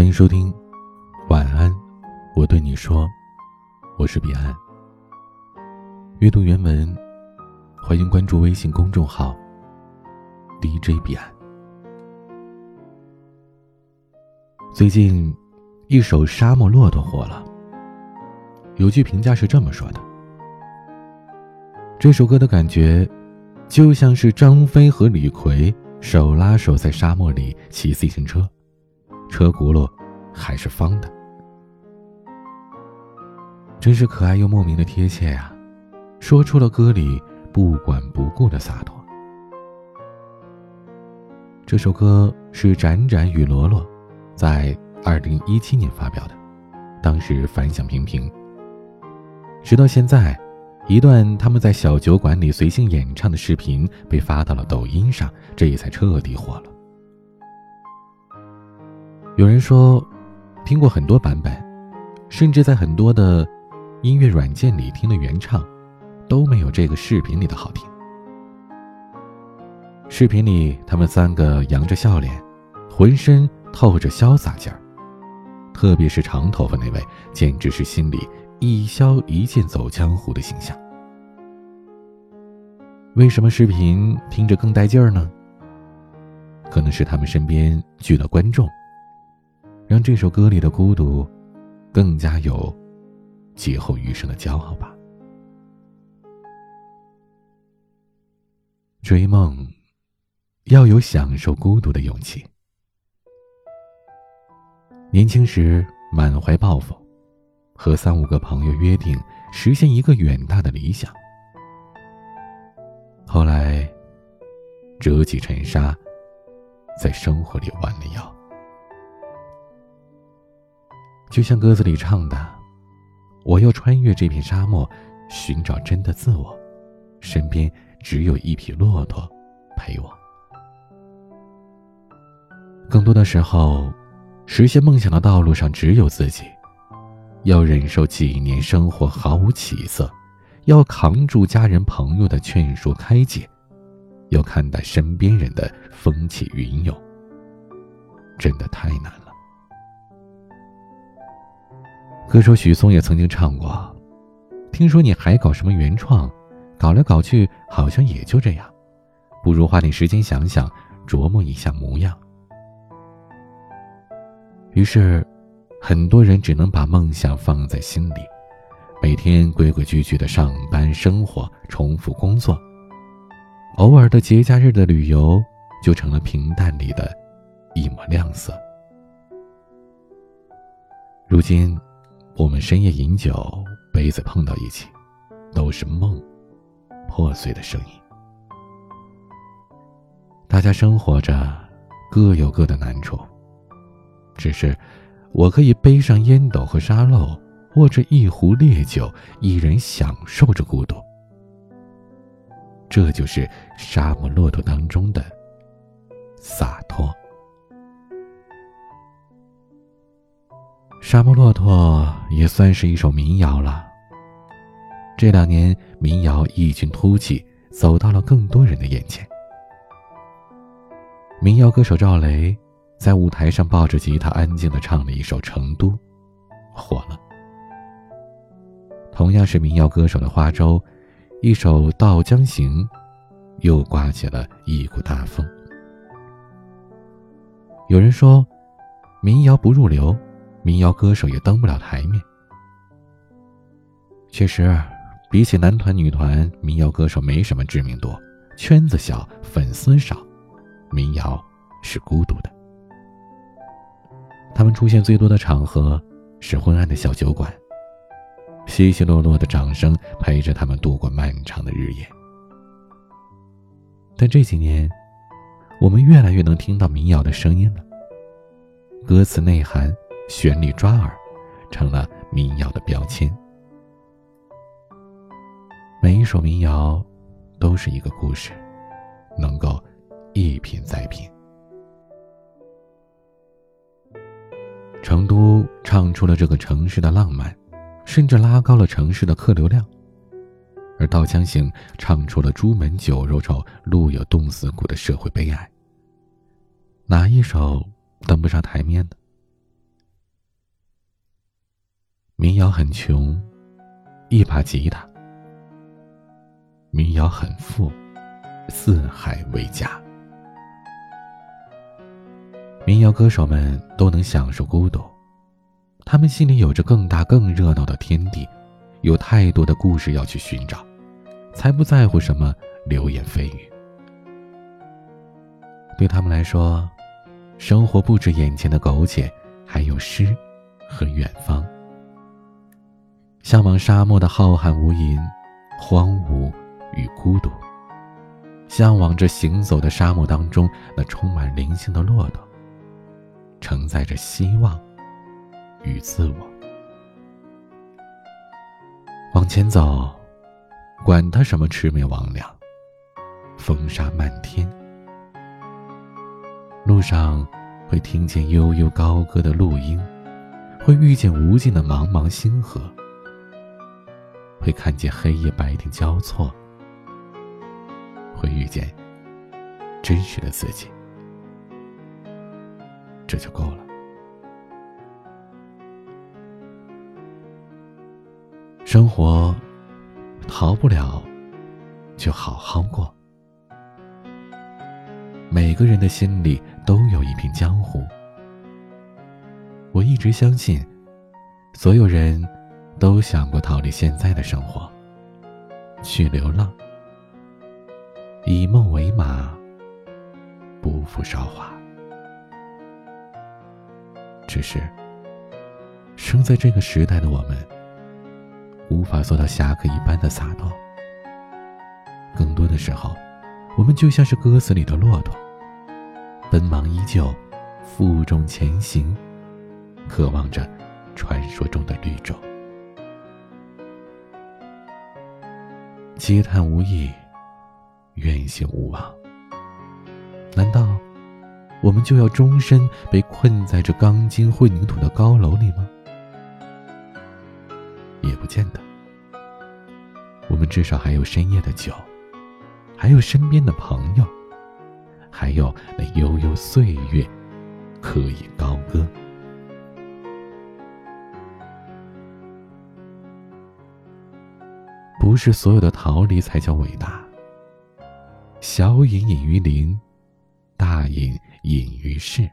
欢迎收听，晚安，我对你说，我是彼岸。阅读原文，欢迎关注微信公众号 DJ 彼岸。最近，一首《沙漠骆驼》火了。有句评价是这么说的：这首歌的感觉，就像是张飞和李逵手拉手在沙漠里骑自行车。车轱辘还是方的，真是可爱又莫名的贴切呀！说出了歌里不管不顾的洒脱。这首歌是展展与罗罗在二零一七年发表的，当时反响平平。直到现在，一段他们在小酒馆里随性演唱的视频被发到了抖音上，这也才彻底火了。有人说，听过很多版本，甚至在很多的音乐软件里听的原唱，都没有这个视频里的好听。视频里他们三个扬着笑脸，浑身透着潇洒劲儿，特别是长头发那位，简直是心里一消一剑走江湖的形象。为什么视频听着更带劲儿呢？可能是他们身边聚了观众。让这首歌里的孤独，更加有劫后余生的骄傲吧。追梦，要有享受孤独的勇气。年轻时满怀抱负，和三五个朋友约定实现一个远大的理想。后来，折戟沉沙，在生活里弯了腰。就像歌词里唱的：“我要穿越这片沙漠，寻找真的自我，身边只有一匹骆驼陪我。”更多的时候，实现梦想的道路上只有自己，要忍受几年生活毫无起色，要扛住家人朋友的劝说开解，要看待身边人的风起云涌，真的太难了。歌手许嵩也曾经唱过：“听说你还搞什么原创，搞来搞去好像也就这样，不如花点时间想想，琢磨一下模样。”于是，很多人只能把梦想放在心里，每天规规矩矩的上班生活，重复工作，偶尔的节假日的旅游就成了平淡里的一抹亮色。如今。我们深夜饮酒，杯子碰到一起，都是梦破碎的声音。大家生活着，各有各的难处。只是，我可以背上烟斗和沙漏，握着一壶烈酒，一人享受着孤独。这就是沙漠骆驼当中的洒脱。沙漠骆驼也算是一首民谣了。这两年，民谣异军突起，走到了更多人的眼前。民谣歌手赵雷在舞台上抱着吉他，安静的唱了一首《成都》，火了。同样是民谣歌手的花粥，一首《到江行》，又刮起了一股大风。有人说，民谣不入流。民谣歌手也登不了台面。确实，比起男团、女团，民谣歌手没什么知名度，圈子小，粉丝少，民谣是孤独的。他们出现最多的场合是昏暗的小酒馆，稀稀落落的掌声陪着他们度过漫长的日夜。但这几年，我们越来越能听到民谣的声音了，歌词内涵。旋律抓耳，成了民谣的标签。每一首民谣，都是一个故事，能够一品再品。成都唱出了这个城市的浪漫，甚至拉高了城市的客流量；而《稻香行》唱出了朱门酒肉臭，路有冻死骨的社会悲哀。哪一首登不上台面呢？民谣很穷，一把吉他；民谣很富，四海为家。民谣歌手们都能享受孤独，他们心里有着更大、更热闹的天地，有太多的故事要去寻找，才不在乎什么流言蜚语。对他们来说，生活不止眼前的苟且，还有诗和远方。向往沙漠的浩瀚无垠、荒芜与孤独，向往着行走的沙漠当中那充满灵性的骆驼，承载着希望与自我。往前走，管他什么魑魅魍魉，风沙漫天。路上会听见悠悠高歌的鹿音，会遇见无尽的茫茫星河，会看见黑夜白天交错，会遇见真实的自己，这就够了。生活逃不了，就好好过。每个人的心里都有一片江湖。我一直相信，所有人都想过逃离现在的生活，去流浪，以梦为马，不负韶华。只是，生在这个时代的我们，无法做到侠客一般的洒脱。更多的时候，我们就像是歌词里的骆驼，奔忙依旧，负重前行，渴望着传说中的绿洲。嗟叹无益，怨行无望。难道我们就要终身被困在这钢筋混凝土的高楼里吗？也不见得。我们至少还有深夜的酒。还有身边的朋友，还有那悠悠岁月，可以高歌。不是所有的逃离才叫伟大。小隐隐于林，大隐隐于市。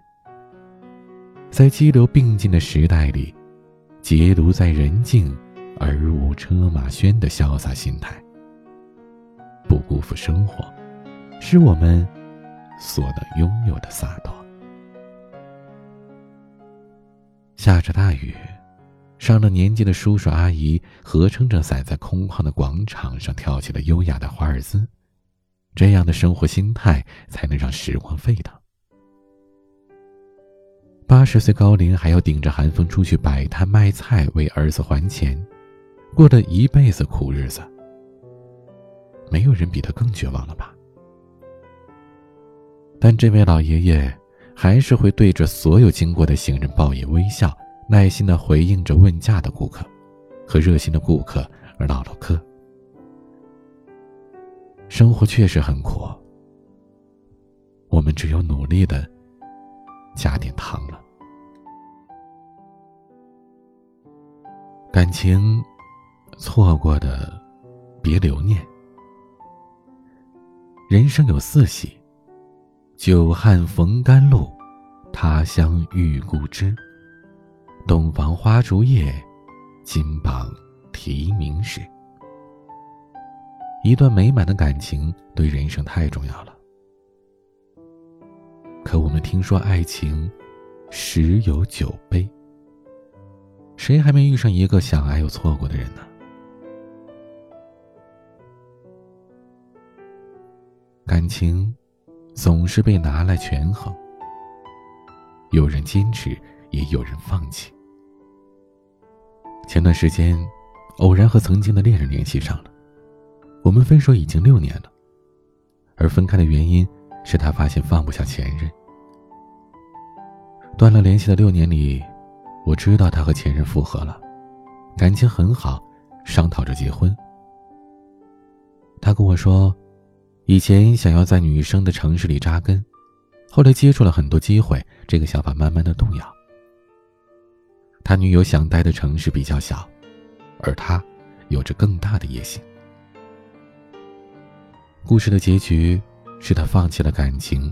在激流并进的时代里，结庐在人境而无车马喧的潇洒心态。不辜负生活，是我们所能拥有的洒脱。下着大雨，上了年纪的叔叔阿姨合撑着伞，在空旷的广场上跳起了优雅的华尔兹。这样的生活心态，才能让时光沸腾。八十岁高龄还要顶着寒风出去摆摊卖菜，为儿子还钱，过了一辈子苦日子。没有人比他更绝望了吧？但这位老爷爷还是会对着所有经过的行人报以微笑，耐心的回应着问价的顾客，和热心的顾客而唠唠嗑。生活确实很苦，我们只有努力的加点糖了。感情错过的，别留念。人生有四喜：久旱逢甘露，他乡遇故知，洞房花烛夜，金榜题名时。一段美满的感情对人生太重要了。可我们听说爱情十有九悲，谁还没遇上一个想爱又错过的人呢？感情总是被拿来权衡，有人坚持，也有人放弃。前段时间，偶然和曾经的恋人联系上了，我们分手已经六年了，而分开的原因是他发现放不下前任。断了联系的六年里，我知道他和前任复合了，感情很好，商讨着结婚。他跟我说。以前想要在女生的城市里扎根，后来接触了很多机会，这个想法慢慢的动摇。他女友想待的城市比较小，而他有着更大的野心。故事的结局是他放弃了感情，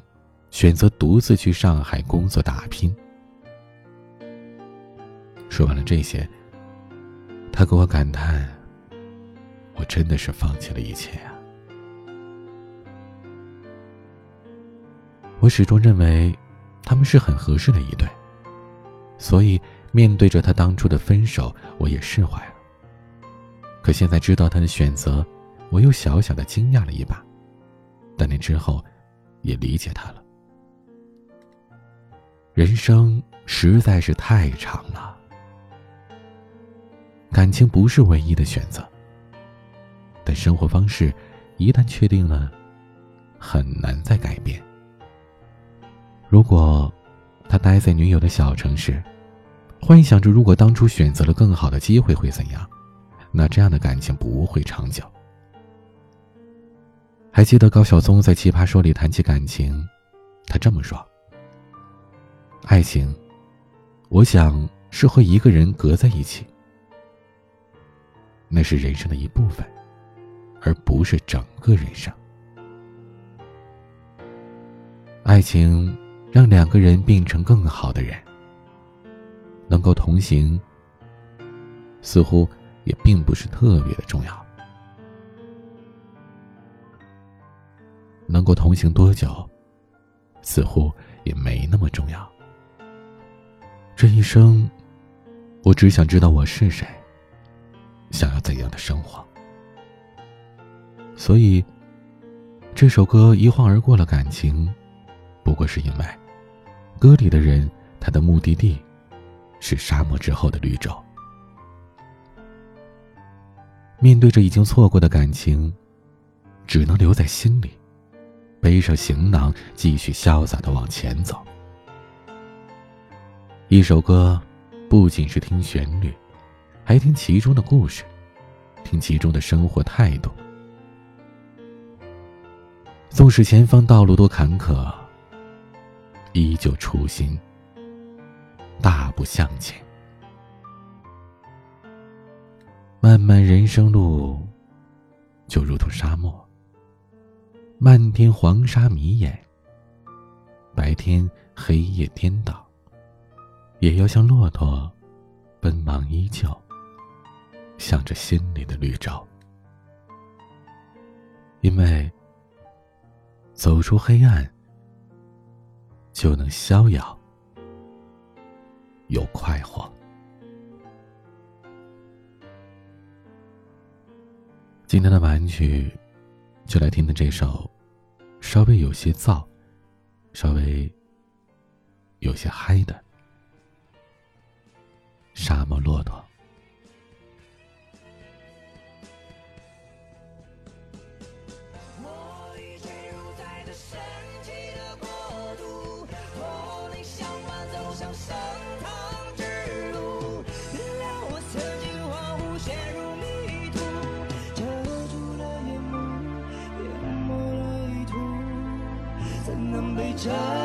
选择独自去上海工作打拼。说完了这些，他给我感叹：“我真的是放弃了一切呀。”我始终认为，他们是很合适的一对，所以面对着他当初的分手，我也释怀了。可现在知道他的选择，我又小小的惊讶了一把，但那之后，也理解他了。人生实在是太长了，感情不是唯一的选择，但生活方式一旦确定了，很难再改变。如果他待在女友的小城市，幻想着如果当初选择了更好的机会会怎样，那这样的感情不会长久。还记得高晓松在《奇葩说》里谈起感情，他这么说：“爱情，我想是和一个人隔在一起，那是人生的一部分，而不是整个人生。爱情。”让两个人变成更好的人，能够同行，似乎也并不是特别的重要。能够同行多久，似乎也没那么重要。这一生，我只想知道我是谁，想要怎样的生活。所以，这首歌一晃而过了感情，不过是因为。歌里的人，他的目的地是沙漠之后的绿洲。面对着已经错过的感情，只能留在心里，背上行囊，继续潇洒的往前走。一首歌，不仅是听旋律，还听其中的故事，听其中的生活态度。纵使前方道路多坎坷。依旧初心，大步向前。漫漫人生路，就如同沙漠，漫天黄沙迷眼。白天黑夜颠倒，也要像骆驼，奔忙依旧，向着心里的绿洲。因为走出黑暗。就能逍遥又快活。今天的晚曲，就来听的这首，稍微有些燥，稍微有些嗨的《沙漠骆驼》。这